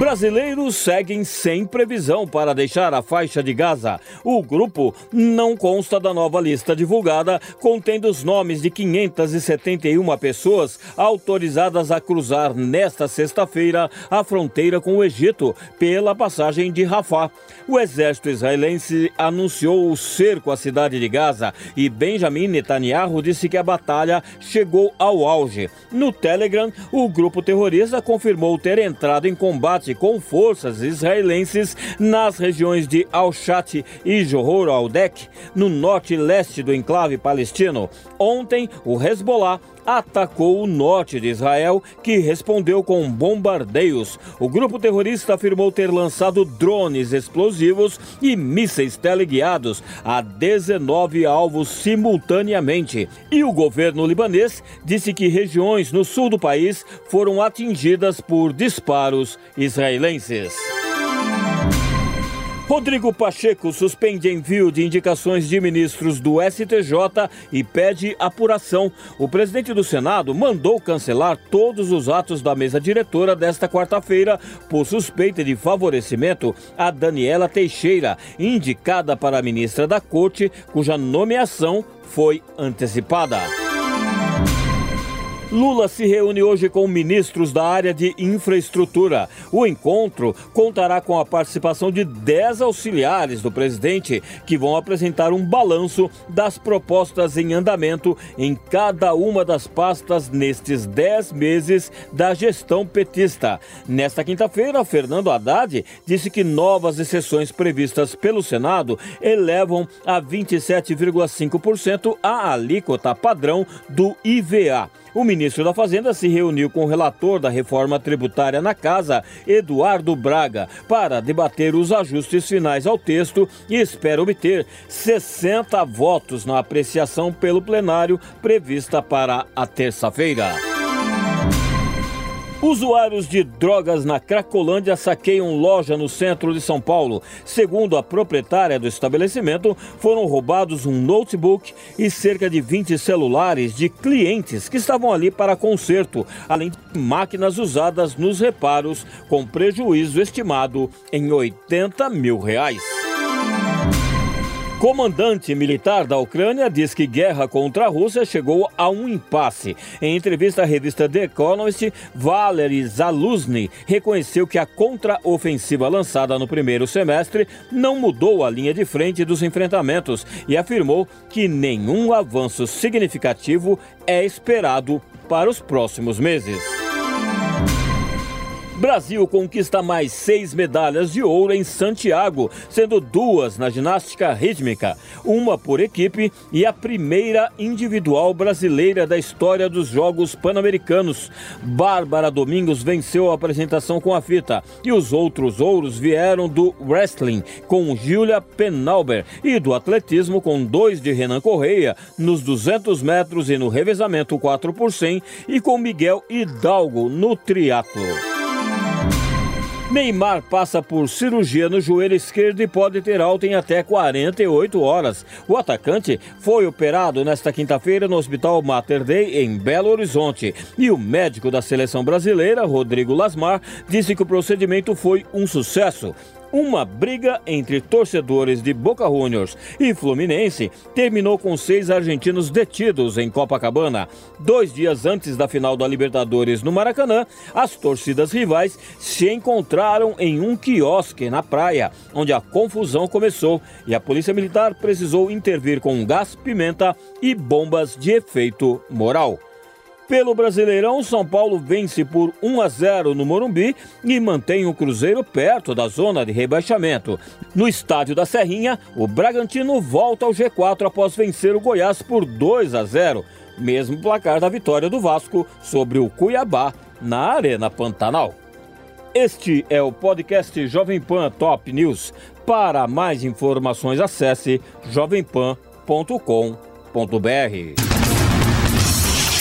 Brasileiros seguem sem previsão para deixar a faixa de Gaza. O grupo não consta da nova lista divulgada, contendo os nomes de 571 pessoas autorizadas a cruzar nesta sexta-feira a fronteira com o Egito pela passagem de Rafah. O exército israelense anunciou o cerco à cidade de Gaza e Benjamin Netanyahu disse que a batalha chegou ao auge. No Telegram, o grupo terrorista confirmou ter entrado em combate com forças israelenses nas regiões de Al-Shat e Johor al-Dek, no norte e leste do enclave palestino. Ontem, o Hezbollah atacou o norte de Israel, que respondeu com bombardeios. O grupo terrorista afirmou ter lançado drones explosivos e mísseis teleguiados a 19 alvos simultaneamente. E o governo libanês disse que regiões no sul do país foram atingidas por disparos israelenses. Rodrigo Pacheco suspende envio de indicações de ministros do STJ e pede apuração. O presidente do Senado mandou cancelar todos os atos da mesa diretora desta quarta-feira por suspeita de favorecimento a Daniela Teixeira, indicada para ministra da Corte, cuja nomeação foi antecipada. Lula se reúne hoje com ministros da área de infraestrutura. O encontro contará com a participação de 10 auxiliares do presidente, que vão apresentar um balanço das propostas em andamento em cada uma das pastas nestes 10 meses da gestão petista. Nesta quinta-feira, Fernando Haddad disse que novas exceções previstas pelo Senado elevam a 27,5% a alíquota padrão do IVA. O ministro da Fazenda se reuniu com o relator da reforma tributária na casa, Eduardo Braga, para debater os ajustes finais ao texto e espera obter 60 votos na apreciação pelo plenário prevista para a terça-feira. Usuários de drogas na Cracolândia saqueiam loja no centro de São Paulo. Segundo a proprietária do estabelecimento, foram roubados um notebook e cerca de 20 celulares de clientes que estavam ali para conserto, além de máquinas usadas nos reparos, com prejuízo estimado em 80 mil reais. Comandante militar da Ucrânia diz que guerra contra a Rússia chegou a um impasse. Em entrevista à revista The Economist, Valery Zaluzny reconheceu que a contraofensiva lançada no primeiro semestre não mudou a linha de frente dos enfrentamentos e afirmou que nenhum avanço significativo é esperado para os próximos meses. Brasil conquista mais seis medalhas de ouro em Santiago, sendo duas na ginástica rítmica, uma por equipe e a primeira individual brasileira da história dos Jogos Pan-Americanos. Bárbara Domingos venceu a apresentação com a fita e os outros ouros vieram do wrestling com Julia Penalber e do atletismo com dois de Renan Correia nos 200 metros e no revezamento 4 por 100 e com Miguel Hidalgo no triatlo. Neymar passa por cirurgia no joelho esquerdo e pode ter alta em até 48 horas. O atacante foi operado nesta quinta-feira no Hospital Mater Dei, em Belo Horizonte. E o médico da seleção brasileira, Rodrigo Lasmar, disse que o procedimento foi um sucesso. Uma briga entre torcedores de Boca Juniors e Fluminense terminou com seis argentinos detidos em Copacabana. Dois dias antes da final da Libertadores no Maracanã, as torcidas rivais se encontraram em um quiosque na praia, onde a confusão começou e a Polícia Militar precisou intervir com gás, pimenta e bombas de efeito moral. Pelo Brasileirão, São Paulo vence por 1 a 0 no Morumbi e mantém o Cruzeiro perto da zona de rebaixamento. No estádio da Serrinha, o Bragantino volta ao G4 após vencer o Goiás por 2 a 0, mesmo placar da vitória do Vasco sobre o Cuiabá na Arena Pantanal. Este é o podcast Jovem Pan Top News. Para mais informações, acesse jovempan.com.br.